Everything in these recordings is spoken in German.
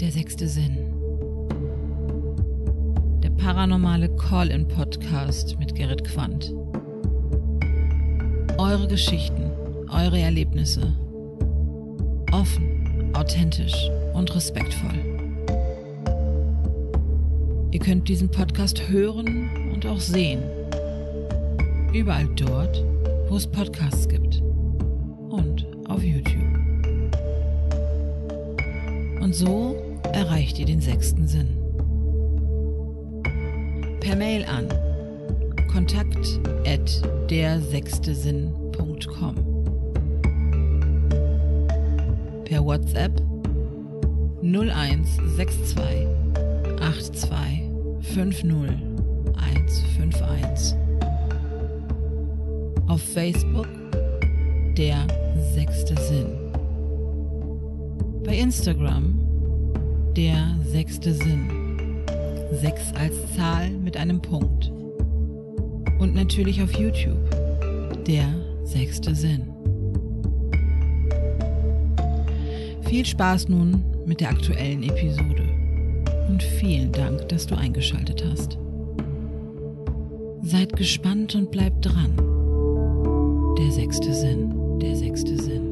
Der sechste Sinn. Der paranormale Call-in-Podcast mit Gerrit Quandt. Eure Geschichten, eure Erlebnisse. Offen, authentisch und respektvoll. Ihr könnt diesen Podcast hören und auch sehen. Überall dort, wo es Podcasts gibt. Und auf YouTube. Und so erreicht ihr den sechsten Sinn. Per Mail an kontakt at dersechstesinn.com Per WhatsApp 0162 82 50 151 Auf Facebook der sechste Sinn. Bei Instagram der sechste Sinn. Sechs als Zahl mit einem Punkt. Und natürlich auf YouTube der sechste Sinn. Viel Spaß nun mit der aktuellen Episode. Und vielen Dank, dass du eingeschaltet hast. Seid gespannt und bleibt dran. Der sechste Sinn. Der sechste Sinn,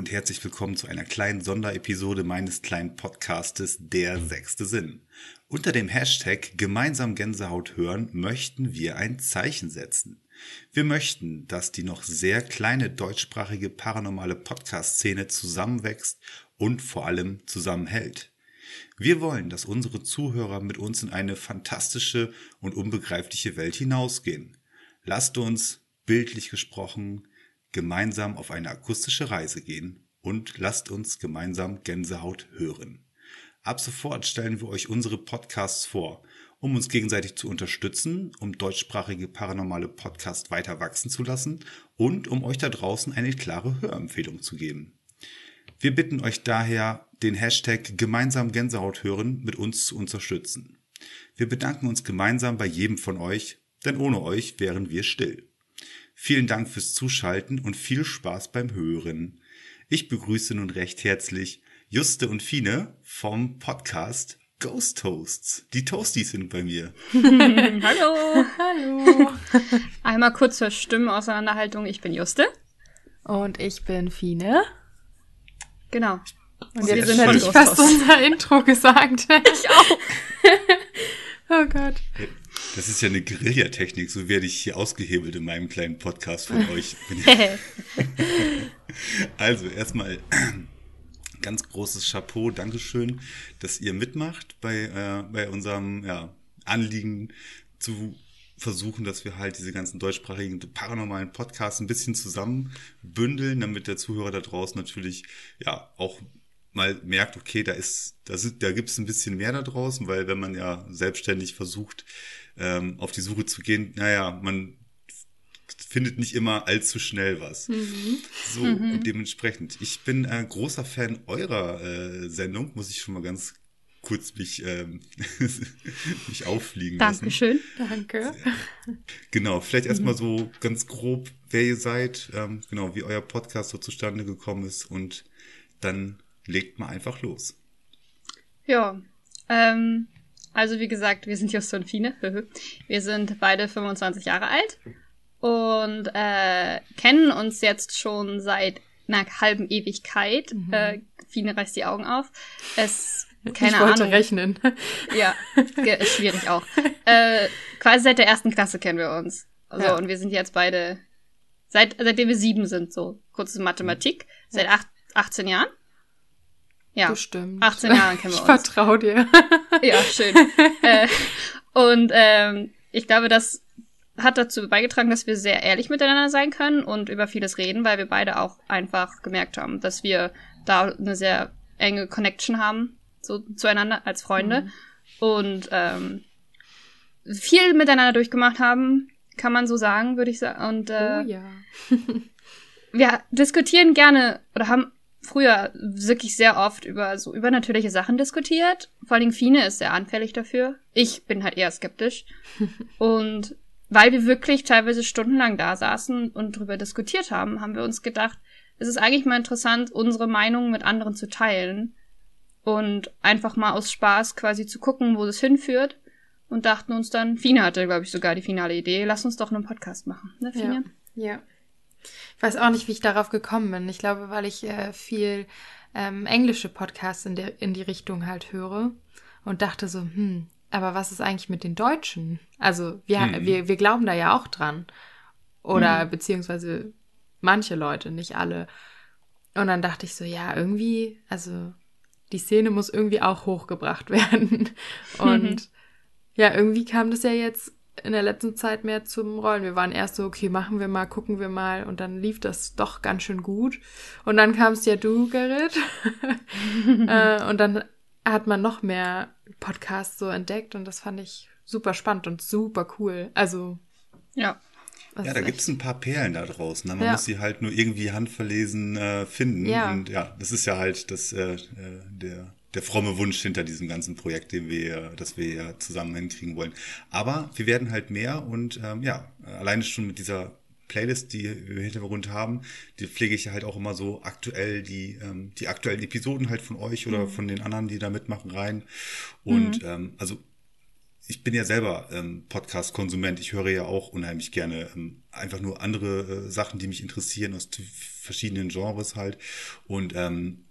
und herzlich willkommen zu einer kleinen Sonderepisode meines kleinen Podcastes Der sechste Sinn. Unter dem Hashtag gemeinsam Gänsehaut hören möchten wir ein Zeichen setzen. Wir möchten, dass die noch sehr kleine deutschsprachige paranormale Podcast-Szene zusammenwächst und vor allem zusammenhält. Wir wollen, dass unsere Zuhörer mit uns in eine fantastische und unbegreifliche Welt hinausgehen. Lasst uns, bildlich gesprochen, gemeinsam auf eine akustische Reise gehen und lasst uns gemeinsam Gänsehaut hören. Ab sofort stellen wir euch unsere Podcasts vor, um uns gegenseitig zu unterstützen, um deutschsprachige paranormale Podcasts weiter wachsen zu lassen und um euch da draußen eine klare Hörempfehlung zu geben. Wir bitten euch daher, den Hashtag gemeinsam Gänsehaut hören mit uns zu unterstützen. Wir bedanken uns gemeinsam bei jedem von euch, denn ohne euch wären wir still. Vielen Dank fürs Zuschalten und viel Spaß beim Hören. Ich begrüße nun recht herzlich Juste und Fine vom Podcast Ghost Toasts. Die Toasties sind bei mir. Hallo. Hallo. Einmal kurz zur Stimmenauseinanderhaltung. Ich bin Juste. Und ich bin Fine. Genau. Und Sehr jetzt schön. hätte ich fast unser Intro gesagt. Ich auch. oh Gott. Das ist ja eine Guerillatechnik, so werde ich hier ausgehebelt in meinem kleinen Podcast von euch. Also erstmal ganz großes Chapeau, Dankeschön, dass ihr mitmacht bei, äh, bei unserem ja, Anliegen zu versuchen, dass wir halt diese ganzen deutschsprachigen paranormalen Podcasts ein bisschen zusammenbündeln, damit der Zuhörer da draußen natürlich ja auch mal merkt, okay, da ist, da, sind, da gibt es ein bisschen mehr da draußen, weil wenn man ja selbstständig versucht, ähm, auf die Suche zu gehen, naja, man findet nicht immer allzu schnell was. So, und dementsprechend. Ich bin äh, großer Fan eurer äh, Sendung, muss ich schon mal ganz kurz mich, ähm, mich auffliegen lassen. Dankeschön. Danke. Genau, vielleicht erstmal so ganz grob, wer ihr seid, ähm, genau, wie euer Podcast so zustande gekommen ist und dann legt mal einfach los. Ja. Ähm, also wie gesagt, wir sind Just und Fine. wir sind beide 25 Jahre alt und äh, kennen uns jetzt schon seit einer halben Ewigkeit. Äh, Fine reißt die Augen auf. Es keine ich wollte Ahnung. rechnen. Ja, ist schwierig auch. äh, quasi seit der ersten Klasse kennen wir uns. Also, Ja. und wir sind jetzt beide, seit, seitdem wir sieben sind, so, kurze Mathematik, seit acht, 18 Jahren. Ja, Bestimmt. 18 Jahren kennen wir Ich uns. vertraue dir. Ja, schön. äh, und ähm, ich glaube, das hat dazu beigetragen, dass wir sehr ehrlich miteinander sein können und über vieles reden, weil wir beide auch einfach gemerkt haben, dass wir da eine sehr enge Connection haben so zueinander als Freunde und ähm, viel miteinander durchgemacht haben, kann man so sagen, würde ich sagen. Und äh, oh ja. wir diskutieren gerne oder haben früher wirklich sehr oft über so übernatürliche Sachen diskutiert. Vor allen Dingen Fine ist sehr anfällig dafür. Ich bin halt eher skeptisch. Und weil wir wirklich teilweise stundenlang da saßen und drüber diskutiert haben, haben wir uns gedacht, es ist eigentlich mal interessant, unsere Meinung mit anderen zu teilen und einfach mal aus Spaß quasi zu gucken, wo das hinführt und dachten uns dann, Fine hatte, glaube ich, sogar die finale Idee, lass uns doch einen Podcast machen, ne, Fine? Ja. ja. Ich weiß auch nicht, wie ich darauf gekommen bin. Ich glaube, weil ich äh, viel ähm, englische Podcasts in, der, in die Richtung halt höre und dachte so, hm, aber was ist eigentlich mit den Deutschen? Also wir, Mhm. wir, wir glauben da ja auch dran. Oder Mhm. beziehungsweise manche Leute, nicht alle. Und dann dachte ich so, ja, irgendwie, also die Szene muss irgendwie auch hochgebracht werden. Und ja, irgendwie kam das ja jetzt in der letzten Zeit mehr zum Rollen. Wir waren erst so, okay, machen wir mal, gucken wir mal. Und dann lief das doch ganz schön gut. Und dann kamst ja du, Gerrit. äh, und dann hat man noch mehr Podcasts so entdeckt. Und das fand ich super spannend und super cool. Also. Ja. Ja, da gibt's ein paar Perlen da draußen. Ne? Man Ja. muss sie halt nur irgendwie handverlesen äh, finden. Ja. Und ja, das ist ja halt das, äh, äh, der, der fromme Wunsch hinter diesem ganzen Projekt, den wir, das wir ja zusammen hinkriegen wollen. Aber wir werden halt mehr und ähm, ja, alleine schon mit dieser Playlist, die wir im Hintergrund haben, die pflege ich ja halt auch immer so aktuell die, ähm, die aktuellen Episoden halt von euch oder von den anderen, die da mitmachen, rein. Und ähm, also ich bin ja selber ähm, Podcast-Konsument. Ich höre ja auch unheimlich gerne ähm, einfach nur andere äh, Sachen, die mich interessieren aus verschiedenen Genres halt. Und ähm,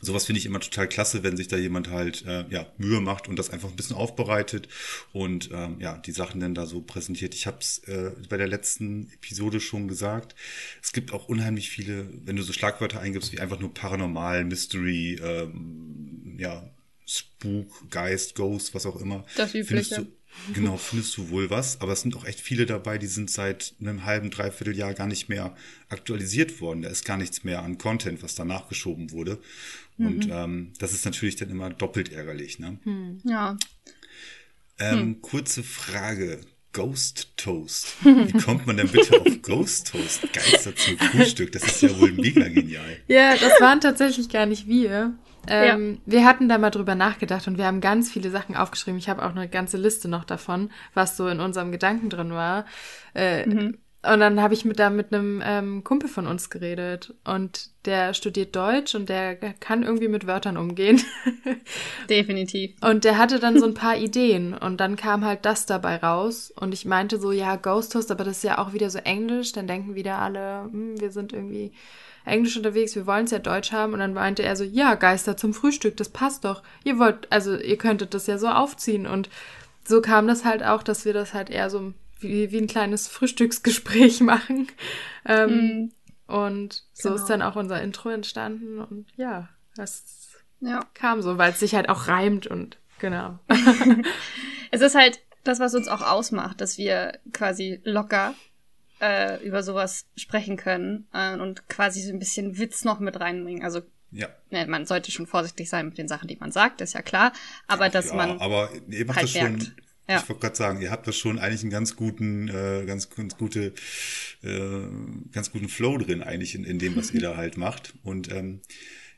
sowas finde ich immer total klasse, wenn sich da jemand halt äh, ja Mühe macht und das einfach ein bisschen aufbereitet und ähm, ja die Sachen dann da so präsentiert. Ich habe es äh, bei der letzten Episode schon gesagt. Es gibt auch unheimlich viele, wenn du so Schlagwörter eingibst wie einfach nur Paranormal, Mystery, ähm, ja Spook, Geist, Ghost, was auch immer. Das Findest Übliche. du, genau, findest du wohl was. Aber es sind auch echt viele dabei, die sind seit einem halben, dreiviertel Jahr gar nicht mehr aktualisiert worden. Da ist gar nichts mehr an Content, was da nachgeschoben wurde. Und ähm, das ist natürlich dann immer doppelt ärgerlich. Ne? Ja. Ähm, Kurze Frage. Ghost Toast. Wie kommt man denn bitte auf Ghost Toast? Geister zum Frühstück. Das ist ja wohl mega genial. Ja, das waren tatsächlich gar nicht wir. Ähm, Wir hatten da mal drüber nachgedacht und wir haben ganz viele Sachen aufgeschrieben. Ich habe auch eine ganze Liste noch davon, was so in unserem Gedanken drin war. Äh, Und dann habe ich mit da mit einem ähm, Kumpel von uns geredet und der studiert Deutsch und der kann irgendwie mit Wörtern umgehen. Definitiv. Und der hatte dann so ein paar Ideen und dann kam halt das dabei raus und ich meinte so, ja, Ghost Toast, aber das ist ja auch wieder so Englisch, dann denken wieder alle, hm, wir sind irgendwie Englisch unterwegs, wir wollen es ja Deutsch haben und dann meinte er so, ja, Geister zum Frühstück, das passt doch. Ihr wollt, also ihr könntet das ja so aufziehen und so kam das halt auch, dass wir das halt eher so wie, wie ein kleines Frühstücksgespräch machen. Ähm, Mhm. Und so Genau. ist dann auch unser Intro entstanden und ja, das Ja. kam so, weil es sich halt auch reimt und genau. Es ist halt das, was uns auch ausmacht, dass wir quasi locker äh, über sowas sprechen können äh, und quasi so ein bisschen Witz noch mit reinbringen. Also Ja. ne, man sollte schon vorsichtig sein mit den Sachen, die man sagt, ist ja klar. Aber Ach dass ja, man aber ihr macht halt das schon. merkt. Ja. Ich wollte gerade sagen, ihr habt das schon eigentlich einen ganz guten, äh, ganz, ganz gute, äh, ganz guten Flow drin eigentlich in, in dem, was ihr da halt macht. Und ähm,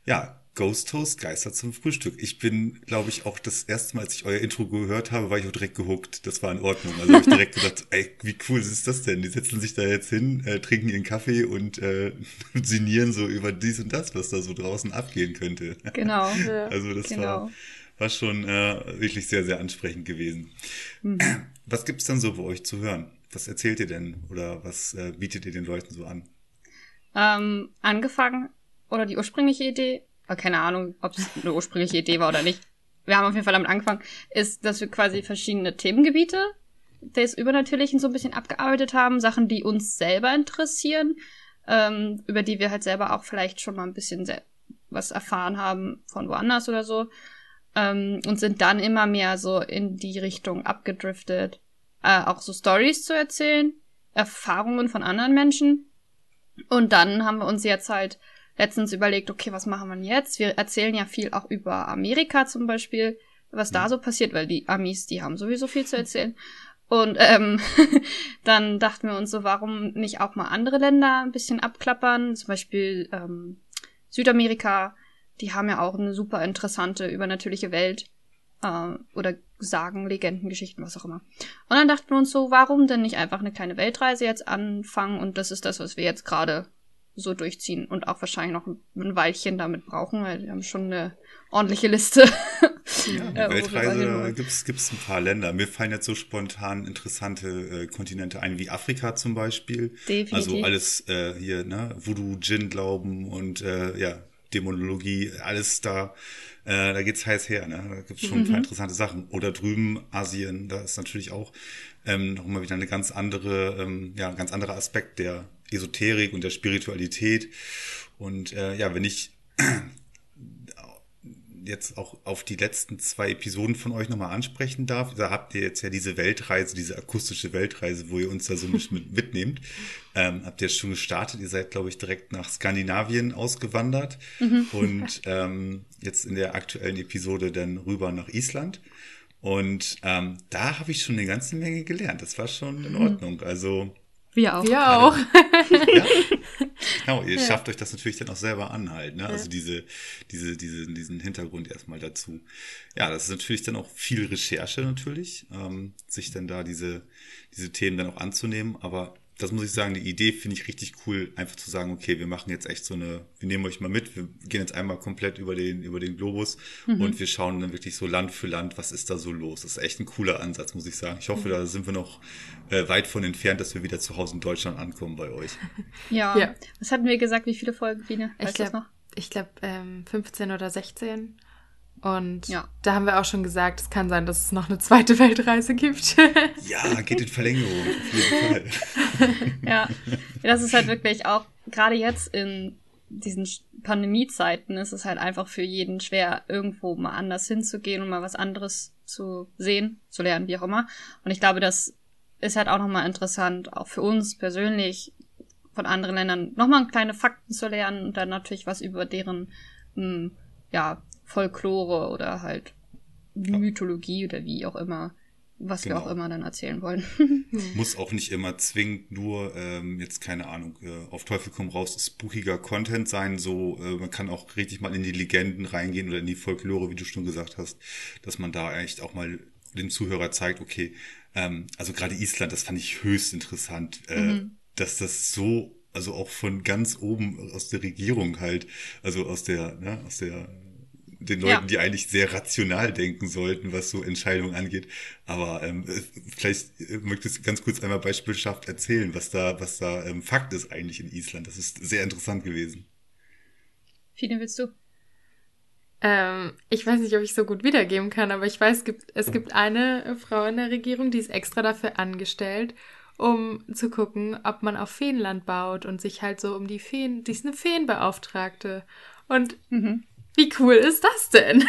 ja, Ghost Toast, Geister zum Frühstück. Ich bin, glaube ich, auch das erste Mal, als ich euer Intro gehört habe, war ich auch direkt gehuckt. Das war in Ordnung. Also habe ich direkt gedacht, ey, wie cool ist das denn? Die setzen sich da jetzt hin, äh, trinken ihren Kaffee und äh, sinnieren so über dies und das, was da so draußen abgehen könnte. genau. Ja. Also das Genau. war, war schon äh, wirklich sehr, sehr ansprechend gewesen. Was gibt's dann so bei euch zu hören? Was erzählt ihr denn oder was äh, bietet ihr den Leuten so an? Ähm, angefangen oder die ursprüngliche Idee, äh, keine Ahnung, ob es eine ursprüngliche Idee war oder nicht. Wir haben auf jeden Fall damit angefangen, ist, dass wir quasi verschiedene Themengebiete des Übernatürlichen so ein bisschen abgearbeitet haben, Sachen, die uns selber interessieren, ähm, über die wir halt selber auch vielleicht schon mal ein bisschen was erfahren haben von woanders oder so. Ähm, und sind dann immer mehr so in die Richtung abgedriftet, äh, auch so Stories zu erzählen, Erfahrungen von anderen Menschen. Und dann haben wir uns jetzt halt letztens überlegt, okay, was machen wir denn jetzt? Wir erzählen ja viel auch über Amerika zum Beispiel, was da so passiert, weil die Amis, die haben sowieso viel zu erzählen. Und ähm, dann dachten wir uns so, warum nicht auch mal andere Länder ein bisschen abklappern? Zum Beispiel ähm, Südamerika, die haben ja auch eine super interessante übernatürliche Welt. äh, oder Sagen, Legenden, Geschichten, was auch immer. Und dann dachten wir uns so, warum denn nicht einfach eine kleine Weltreise jetzt anfangen? Und das ist das, was wir jetzt gerade so durchziehen und auch wahrscheinlich noch ein Weilchen damit brauchen, weil wir haben schon eine ordentliche Liste. Ja, die Weltreise gibt's gibt's ein paar Länder. Mir fallen jetzt so spontan interessante äh, Kontinente ein, wie Afrika zum Beispiel. Definitiv. Also alles äh, hier, ne, Voodoo, Djinn glauben und äh, ja, Dämonologie, alles da, äh, da geht's heiß her, ne? Da gibt's schon mhm. ein paar mhm. interessante Sachen. Oder drüben Asien, da ist natürlich auch ähm, noch mal wieder eine ganz andere, ähm, ja, ein ganz anderer Aspekt der Esoterik und der Spiritualität. Und äh, ja, wenn ich jetzt auch auf die letzten zwei Episoden von euch nochmal ansprechen darf. Da habt ihr jetzt ja diese Weltreise, diese akustische Weltreise, wo ihr uns da so mit mitnehmt. Ähm, habt ihr jetzt schon gestartet? Ihr seid, glaube ich, direkt nach Skandinavien ausgewandert mhm. und ähm, jetzt in der aktuellen Episode dann rüber nach Island. Und ähm, da habe ich schon eine ganze Menge gelernt. Das war schon in mhm. Ordnung. Also wir auch. Wir auch. ja, genau, ihr ja. schafft euch das natürlich dann auch selber an halt, ne? Also ja. Also diese, diese, diese, diesen Hintergrund erstmal dazu. Ja, das ist natürlich dann auch viel Recherche natürlich, ähm, sich dann da diese, diese Themen dann auch anzunehmen, aber das muss ich sagen, die Idee finde ich richtig cool, einfach zu sagen, okay, wir machen jetzt echt so eine, wir nehmen euch mal mit, wir gehen jetzt einmal komplett über den, über den Globus mhm. und wir schauen dann wirklich so Land für Land, was ist da so los. Das ist echt ein cooler Ansatz, muss ich sagen. Ich hoffe, mhm. da sind wir noch äh, weit von entfernt, dass wir wieder zu Hause in Deutschland ankommen bei euch. Ja. ja. Was hatten wir gesagt, wie viele Folgen, Biene? Weißt ich glaube, ich glaube, ähm, 15 oder 16. Und ja. da haben wir auch schon gesagt, es kann sein, dass es noch eine zweite Weltreise gibt. ja, geht in Verlängerung, auf jeden Fall. ja, das ist halt wirklich auch, gerade jetzt in diesen Pandemiezeiten ist es halt einfach für jeden schwer, irgendwo mal anders hinzugehen und mal was anderes zu sehen, zu lernen, wie auch immer. Und ich glaube, das ist halt auch nochmal interessant, auch für uns persönlich von anderen Ländern nochmal kleine Fakten zu lernen und dann natürlich was über deren, mh, hm, ja, Folklore oder halt Mythologie oder wie auch immer, was genau. wir auch immer dann erzählen wollen. Muss auch nicht immer zwingend nur, ähm, jetzt keine Ahnung, äh, auf Teufel komm raus, spookiger Content sein. So, äh, man kann auch richtig mal in die Legenden reingehen oder in die Folklore, wie du schon gesagt hast, dass man da echt auch mal dem Zuhörer zeigt, okay, ähm, also gerade Island, das fand ich höchst interessant, äh, mhm. dass das so, also auch von ganz oben aus der Regierung halt, also aus der, ne, aus der den Leuten, ja. die eigentlich sehr rational denken sollten, was so Entscheidungen angeht. Aber ähm, vielleicht möchtest du ganz kurz einmal beispielhaft erzählen, was da, was da ähm, Fakt ist eigentlich in Island. Das ist sehr interessant gewesen. Viele willst du? Ähm, ich weiß nicht, ob ich so gut wiedergeben kann, aber ich weiß, es gibt, es gibt eine Frau in der Regierung, die ist extra dafür angestellt, um zu gucken, ob man auf Feenland baut und sich halt so um die Feen, die ist eine Feenbeauftragte. Und mhm. Wie cool ist das denn?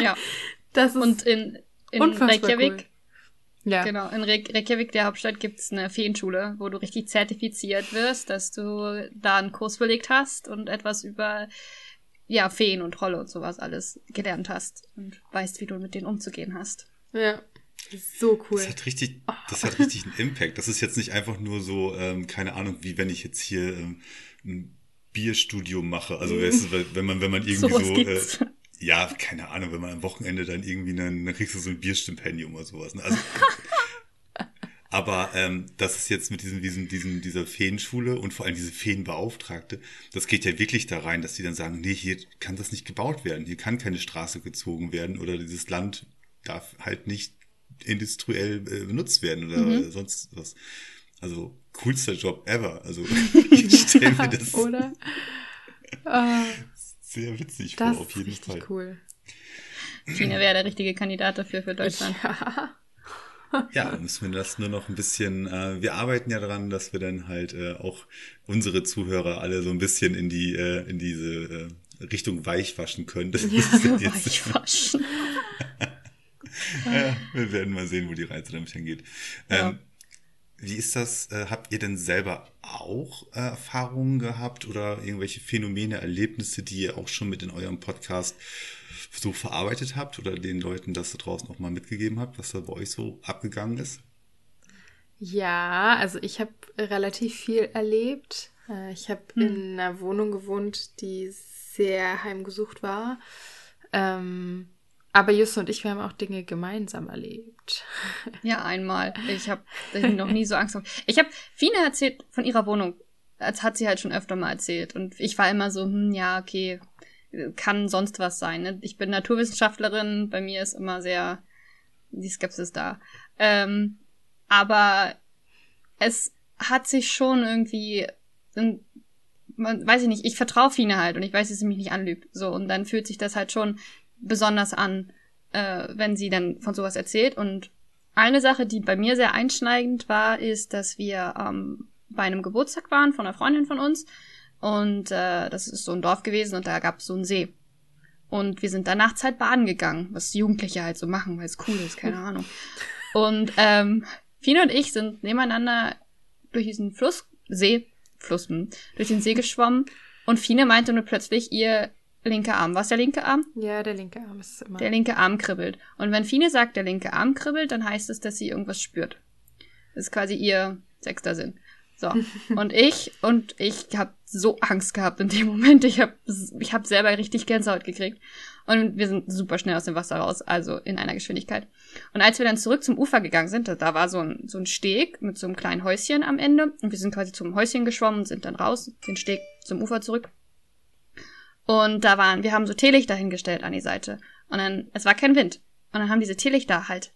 Ja. Das ist Und in, in Reykjavik, cool. ja. genau, in Re Reykjavik, der Hauptstadt, gibt's eine Feenschule, wo du richtig zertifiziert wirst, dass du da einen Kurs belegt hast und etwas über ja, Feen und Trolle und sowas alles gelernt hast und weißt, wie du mit denen umzugehen hast. Ja. So cool. Das hat richtig, das hat richtig einen Impact. Das ist jetzt nicht einfach nur so, ähm, keine Ahnung, wie wenn ich jetzt hier ähm, Bierstudium mache. Also weißt du, wenn man, wenn man irgendwie so, so äh, ja, keine Ahnung, wenn man am Wochenende dann irgendwie, dann, dann kriegst du so ein Bierstipendium oder sowas. Ne? Also, aber ähm, das ist jetzt mit diesem, diesem, diesem, dieser Feenschule und vor allem diese Feenbeauftragte, das geht ja wirklich da rein, dass die dann sagen, nee, hier kann das nicht gebaut werden, hier kann keine Straße gezogen werden oder dieses Land darf halt nicht industriell äh, benutzt werden oder mhm. sonst was. Also coolster Job ever. Also ich stelle mir das Oder? Uh, sehr witzig vor, auf jeden ist Fall. cool. China wäre der richtige Kandidat dafür für Deutschland. Ja. ja, müssen wir das nur noch ein bisschen, äh, wir arbeiten ja daran, dass wir dann halt äh, auch unsere Zuhörer alle so ein bisschen in die, äh, in diese äh, Richtung weichwaschen können. Das ja, weichwaschen. ja, wir werden mal sehen, wo die Reise damit hingeht. Ja. Wie ist das? Äh, habt ihr denn selber auch äh, Erfahrungen gehabt oder irgendwelche Phänomene, Erlebnisse, die ihr auch schon mit in eurem Podcast so verarbeitet habt oder den Leuten das da draußen auch mal mitgegeben habt, was da bei euch so abgegangen ist? Ja, also ich habe relativ viel erlebt. Äh, ich habe hm. in einer Wohnung gewohnt, die sehr heimgesucht war. Ähm, Aber Just und ich, wir haben auch Dinge gemeinsam erlebt. Ja, einmal. Ich habe noch nie so Angst. Gehabt. Ich habe Fine erzählt von ihrer Wohnung. Das hat sie halt schon öfter mal erzählt. Und ich war immer so, hm, ja, okay, kann sonst was sein. Ne? Ich bin Naturwissenschaftlerin, bei mir ist immer sehr die Skepsis da. Ähm, aber es hat sich schon irgendwie, man, weiß ich nicht, ich vertraue Fine halt und ich weiß, dass sie mich nicht anlügt. So, und dann fühlt sich das halt schon besonders an, äh, wenn sie dann von sowas erzählt. Und eine Sache, die bei mir sehr einschneidend war, ist, dass wir ähm, bei einem Geburtstag waren von einer Freundin von uns. Und äh, das ist so ein Dorf gewesen und da gab es so einen See. Und wir sind danach Zeit baden gegangen, was Jugendliche halt so machen, weil es cool ist, keine Ahnung. Und ähm, Fine und ich sind nebeneinander durch diesen Fluss, See, Fluss, hm, durch den See geschwommen und Fine meinte nur plötzlich, ihr linker Arm. Was der linke Arm? Ja, der linke Arm ist immer. Der linke Arm kribbelt. Und wenn Fine sagt, der linke Arm kribbelt, dann heißt es, dass sie irgendwas spürt. Das ist quasi ihr sechster Sinn. So. Und ich, und ich habe so Angst gehabt in dem Moment. Ich habe ich hab selber richtig Gänsehaut gekriegt. Und wir sind super schnell aus dem Wasser raus, also in einer Geschwindigkeit. Und als wir dann zurück zum Ufer gegangen sind, da war so ein, so ein Steg mit so einem kleinen Häuschen am Ende. Und wir sind quasi zum Häuschen geschwommen und sind dann raus, den Steg zum Ufer zurück. Und da waren, wir haben so Teelichter hingestellt an die Seite. Und dann, es war kein Wind. Und dann haben diese Teelichter halt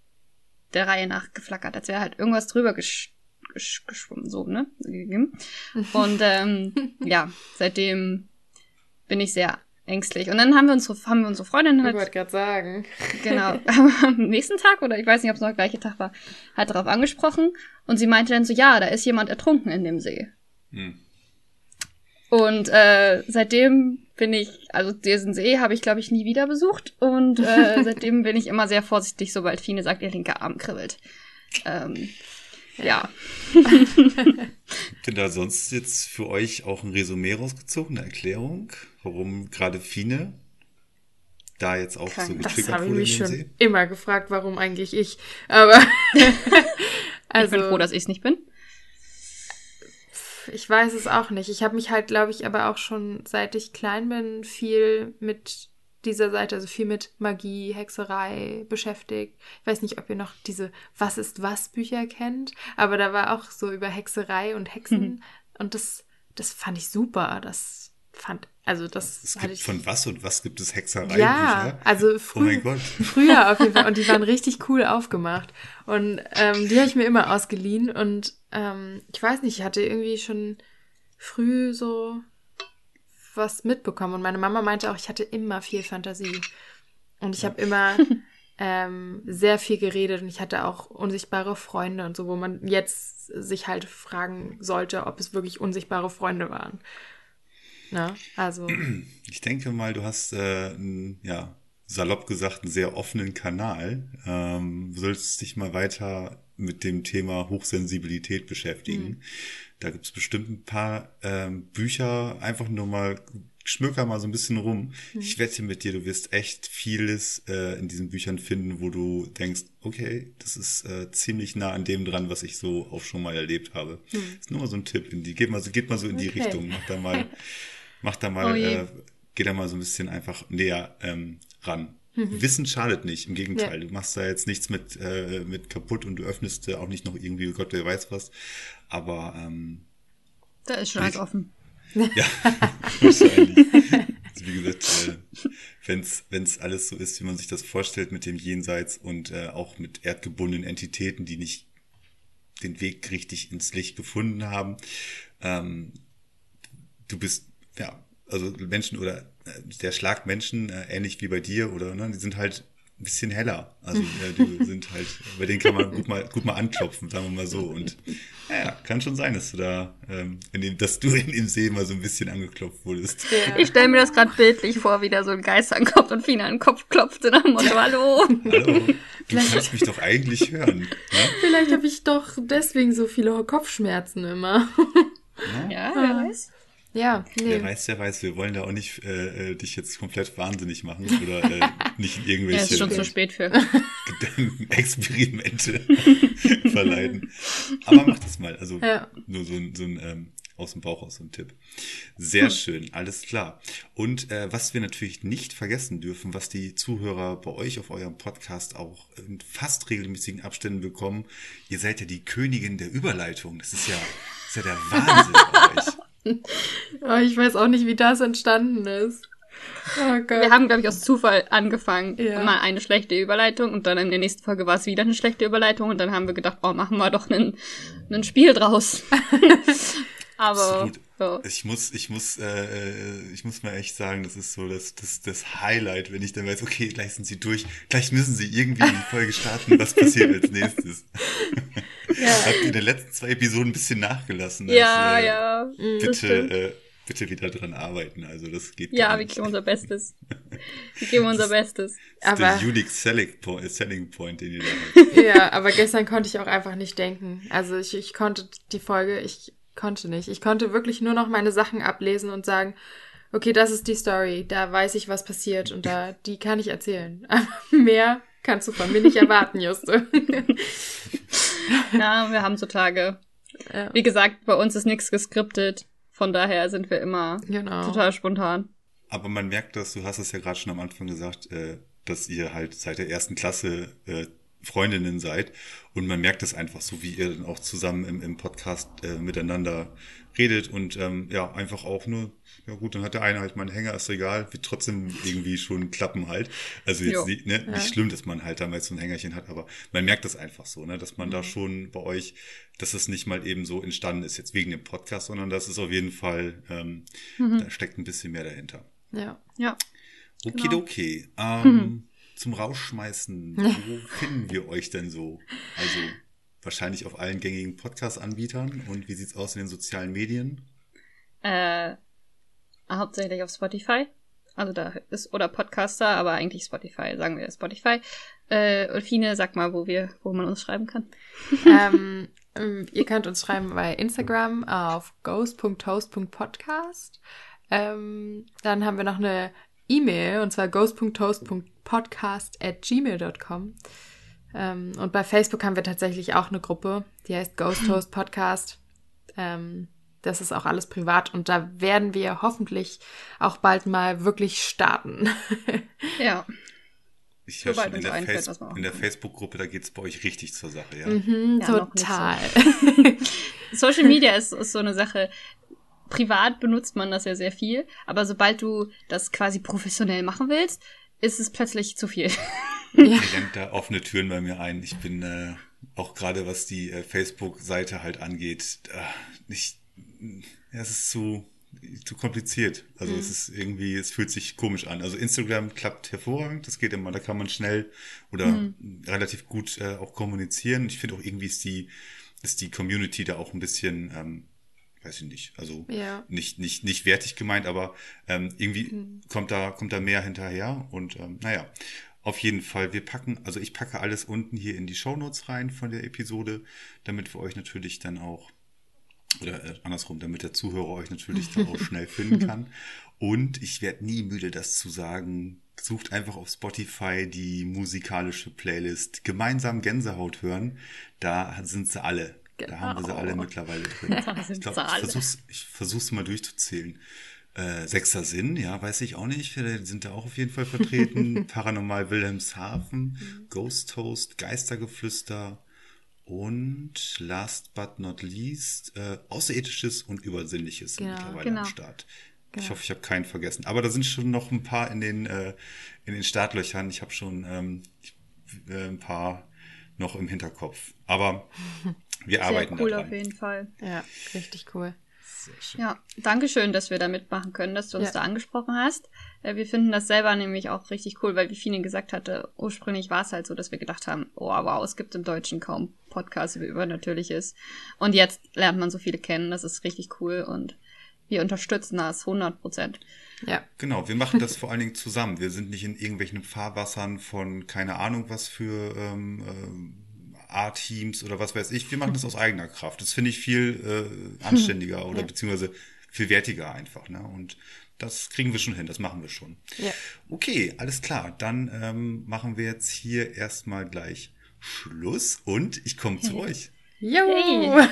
der Reihe nach geflackert, als wäre halt irgendwas drüber gesch geschwommen, so, ne? Und ähm, ja, seitdem bin ich sehr ängstlich. Und dann haben wir unsere, haben wir unsere Freundin halt. Ich wollte gerade sagen. Genau. Am nächsten Tag, oder ich weiß nicht, ob es noch der gleiche Tag war, hat darauf angesprochen. Und sie meinte dann so, ja, da ist jemand ertrunken in dem See. Hm. Und äh, seitdem bin ich, also diesen See habe ich, glaube ich, nie wieder besucht. Und äh, seitdem bin ich immer sehr vorsichtig, sobald Fine sagt, ihr linker Arm kribbelt. Ähm, ja. Bin da sonst jetzt für euch auch ein Resümee rausgezogen, eine Erklärung, warum gerade Fine da jetzt auch Kein, so getriggert Das habe ich mich schon See? immer gefragt, warum eigentlich ich. Aber also, ich bin froh, dass ich es nicht bin. Ich weiß es auch nicht. Ich habe mich halt, glaube ich, aber auch schon seit ich klein bin viel mit dieser Seite, also viel mit Magie, Hexerei beschäftigt. Ich weiß nicht, ob ihr noch diese Was ist was Bücher kennt, aber da war auch so über Hexerei und Hexen mhm. und das, das fand ich super. Das fand, also das es gibt ich, von was und was gibt es Hexerei? Ja, also frü oh früher auf jeden Fall und die waren richtig cool aufgemacht und ähm, die habe ich mir immer ausgeliehen und ähm, ich weiß nicht, ich hatte irgendwie schon früh so was mitbekommen. Und meine Mama meinte auch, ich hatte immer viel Fantasie. Und ich ja. habe immer ähm, sehr viel geredet und ich hatte auch unsichtbare Freunde und so, wo man jetzt sich halt fragen sollte, ob es wirklich unsichtbare Freunde waren. Na, ne? also. Ich denke mal, du hast, äh, n, ja, salopp gesagt, einen sehr offenen Kanal. Ähm, du solltest dich mal weiter mit dem Thema Hochsensibilität beschäftigen. Mhm. Da gibt's bestimmt ein paar ähm, Bücher, einfach nur mal schmöker mal so ein bisschen rum. Mhm. Ich wette mit dir, du wirst echt vieles äh, in diesen Büchern finden, wo du denkst, okay, das ist äh, ziemlich nah an dem dran, was ich so auch schon mal erlebt habe. Mhm. Das ist nur mal so ein Tipp. In die, geht mal so, geht mal so in okay. die Richtung. Mach da mal, mach da mal, oh äh, geh da mal so ein bisschen einfach näher ähm, ran. Mhm. Wissen schadet nicht, im Gegenteil. Ja. Du machst da jetzt nichts mit, äh, mit kaputt und du öffnest auch nicht noch irgendwie, Gott, wer weiß was. Aber ähm, da ist schon alles offen. Ja, wahrscheinlich. Also wie gesagt, äh, wenn's wenn's alles so ist, wie man sich das vorstellt mit dem Jenseits und äh, auch mit erdgebundenen Entitäten, die nicht den Weg richtig ins Licht gefunden haben, ähm, du bist, ja, also Menschen oder äh, der Schlag Menschen, äh, ähnlich wie bei dir, oder ne, die sind halt ein bisschen heller. Also äh, die sind halt, bei denen kann man gut mal, gut mal anklopfen, sagen wir mal so. Und ja, kann schon sein, dass du da, ähm, in dem, dass du in dem See mal so ein bisschen angeklopft wurdest. Ja. Ich stelle mir das gerade bildlich vor, wie da so ein Geist ankommt und Fina an den Kopf klopft und am Motto, hallo. Hallo, du kannst mich doch eigentlich hören. Ne? Vielleicht habe ich doch deswegen so viele Kopfschmerzen immer. Ja, ja wer weiß. Ja, nee. Wer weiß, wer weiß, wir wollen da auch nicht äh, äh dich jetzt komplett wahnsinnig machen oder äh, nicht in irgendwelche. Ja, ist schon zu spät für. Experimente verleiten. Aber mach das mal. Also ja. nur so ein, so ein ähm, aus dem Bauch aus so ein Tipp. Sehr schön, alles klar. Und äh, was wir natürlich nicht vergessen dürfen, was die Zuhörer bei euch auf eurem Podcast auch in fast regelmäßigen Abständen bekommen, ihr seid ja die Königin der Überleitung. Das ist ja, das ist ja der Wahnsinn bei euch. Oh, ich weiß auch nicht, wie das entstanden ist. Oh Gott. Wir haben, glaube ich, aus Zufall angefangen. Ja. Mal eine schlechte Überleitung und dann in der nächsten Folge war es wieder eine schlechte Überleitung und dann haben wir gedacht, oh, machen wir doch ein, Spiel draus. Aber Absolut. so. Ich muss, ich muss, äh, ich muss mal echt sagen, das ist so das, das, das Highlight, wenn ich dann weiß, okay, gleich sind sie durch, gleich müssen sie irgendwie in die Folge starten, was passiert als nächstes. Habt ihr in den letzten zwei Episoden ein bisschen nachgelassen. Ja, Also, ja. das Bitte, äh, bitte wieder dran arbeiten. Also das geht Ja, wir geben unser Bestes. Wir geben unser Bestes. Das ist Aber- der unique selling point, selling point, den ihr da habt. Ja, aber gestern konnte ich auch einfach nicht denken. Also ich, ich konnte die Folge, ich konnte nicht. Ich konnte wirklich nur noch meine Sachen ablesen und sagen, okay, das ist die Story, da weiß ich, was passiert und da, die kann ich erzählen. Aber mehr kannst du von mir nicht erwarten, Juste. Ja, wir haben so Tage. ja, Wie gesagt, bei uns ist nichts geskriptet. Von daher sind wir immer genau. total spontan. Aber man merkt das, du hast es ja gerade schon am Anfang gesagt, äh, dass ihr halt seit der ersten Klasse äh, Freundinnen seid. Und man merkt das einfach so, wie ihr dann auch zusammen im, im Podcast äh, miteinander redet und ähm, ja, einfach auch nur, ja gut, dann hat der eine halt mal einen Hänger, ist egal, wird trotzdem irgendwie schon klappen halt. Also jetzt Jo. nicht, ne, Ja. nicht schlimm, dass man halt damals so ein Hängerchen hat, aber man merkt das einfach so, ne, dass man da schon bei euch, dass es nicht mal eben so entstanden ist, jetzt wegen dem Podcast, sondern das ist auf jeden Fall, ähm, da steckt ein bisschen mehr dahinter. Ja. Ja. Okidoki. Ähm, Zum Rausschmeißen, wo finden wir euch denn so? Also wahrscheinlich auf allen gängigen Podcast-Anbietern. Und wie sieht's aus in den sozialen Medien? Äh, hauptsächlich auf Spotify. Also da ist, oder Podcaster, aber eigentlich Spotify, sagen wir Spotify. Äh, und Fine, sag mal, wo wir, wo man uns schreiben kann. ähm, ähm, ihr könnt uns schreiben bei Instagram auf ghost.toast.podcast. Ähm, dann haben wir noch eine E-Mail und zwar ghost.toast.podcast at gmail.com. Ähm, und bei Facebook haben wir tatsächlich auch eine Gruppe, die heißt Ghost Toast Podcast. Ähm, das ist auch alles privat und da werden wir hoffentlich auch bald mal wirklich starten. Ja. Ich höre schon in der, Face der. Facebook-Gruppe, da geht's bei euch richtig zur Sache, ja. Mhm, Ja, nicht so. total. Social Media ist, ist so eine Sache. Privat benutzt man das ja sehr viel, aber sobald du das quasi professionell machen willst, ist es plötzlich zu viel. ja. Rennt da offene Türen bei mir ein. Ich bin äh, auch gerade, was die äh, Facebook-Seite halt angeht, äh, nicht, ja, es ist zu, zu kompliziert. Also es ist irgendwie, es fühlt sich komisch an. Also Instagram klappt hervorragend, das geht immer, da kann man schnell oder relativ gut äh, auch kommunizieren. Ich finde auch irgendwie ist die, ist die Community da auch ein bisschen, ähm, weiß ich nicht, also Ja. nicht, nicht, nicht wertig gemeint, aber ähm, irgendwie Mhm. kommt da, kommt da mehr hinterher und ähm, naja, auf jeden Fall, wir packen, also ich packe alles unten hier in die Shownotes rein von der Episode, damit wir euch natürlich dann auch, oder äh, andersrum, damit der Zuhörer euch natürlich dann auch schnell finden kann. Und ich werde nie müde, das zu sagen. Sucht einfach auf Spotify die musikalische Playlist Gemeinsam Gänsehaut hören. Da sind sie alle. Da haben wir sie Genau. alle mittlerweile drin. Ich glaub, sie ich versuch's, ich versuch's mal durchzuzählen. Äh, Sechster Sinn, ja, weiß ich auch nicht. Die sind da auch auf jeden Fall vertreten. Paranormal Wilhelmshaven, Ghost Toast, Geistergeflüster und last but not least äh, Außerethisches und Übersinnliches sind Genau, mittlerweile genau. am Start. Ich Genau. hoffe, ich habe keinen vergessen. Aber da sind schon noch ein paar in den, äh, in den Startlöchern. Ich habe schon ähm, ich, äh, ein paar noch im Hinterkopf. Aber wir Sehr arbeiten cool daran. auf jeden Fall. ja, richtig cool. Sehr schön. Ja, danke schön, dass wir da mitmachen können, dass du uns Ja. da angesprochen hast. Äh, Wir finden das selber nämlich auch richtig cool, weil wie Fine gesagt hatte, ursprünglich war es halt so, dass wir gedacht haben, oh wow, es gibt im Deutschen kaum Podcasts über Übernatürliches. Und jetzt lernt man so viele kennen, das ist richtig cool und wir unterstützen das 100 Prozent. Ja, Genau, wir machen das vor allen Dingen zusammen. Wir sind nicht in irgendwelchen Fahrwassern von keine Ahnung was für ähm, ähm, A-Teams oder was weiß ich. Wir machen das aus eigener Kraft. Das finde ich viel äh, anständiger oder beziehungsweise viel wertiger einfach. Ne? Und das kriegen wir schon hin, das machen wir schon. Ja. Okay, alles klar. Dann ähm, machen wir jetzt hier erstmal gleich Schluss und ich komme zu euch. Jo!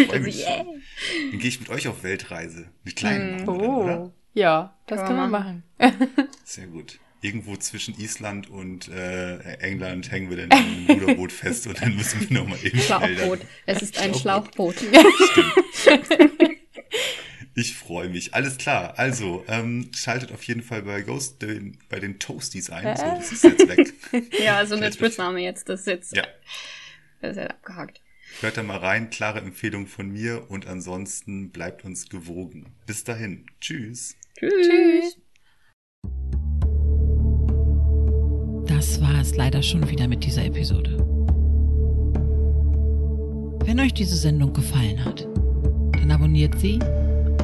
Ich freue mich Yeah. schon. Dann gehe ich mit euch auf Weltreise. Eine kleine Mm. machen dann, oder? Oh. Ja, das Kann kann man machen. Sehr gut. Irgendwo zwischen Island und äh, England hängen wir dann im Ruderboot fest und dann müssen wir nochmal eben Schlauchboot. Es ist ein Schlauchboot. Schlauchboot. Ich freue mich. Alles klar. Also, ähm, schaltet auf jeden Fall bei Ghost den, bei den Toasties ein. So, das ist jetzt weg. Ja, also eine Spitzname jetzt. Das ist jetzt Ja. das ist ja abgehakt. Hört da mal rein. Klare Empfehlung von mir und ansonsten bleibt uns gewogen. Bis dahin. Tschüss. Tschüss. Das war es leider schon wieder mit dieser Episode. Wenn euch diese Sendung gefallen hat, dann abonniert sie,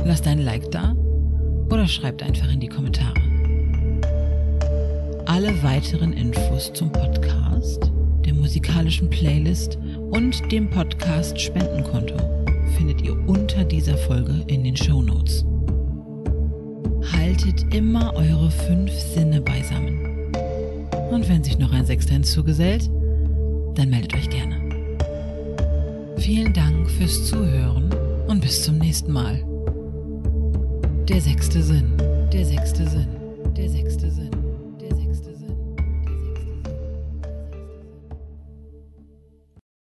lasst ein Like da oder schreibt einfach in die Kommentare. Alle weiteren Infos zum Podcast, der musikalischen Playlist und dem Podcast Spendenkonto findet ihr unter dieser Folge in den Show Notes. Haltet immer eure fünf Sinne beisammen. Und wenn sich noch ein Sechster hinzugesellt, dann meldet euch gerne. Vielen Dank fürs Zuhören und bis zum nächsten Mal. Der sechste Sinn, der sechste Sinn.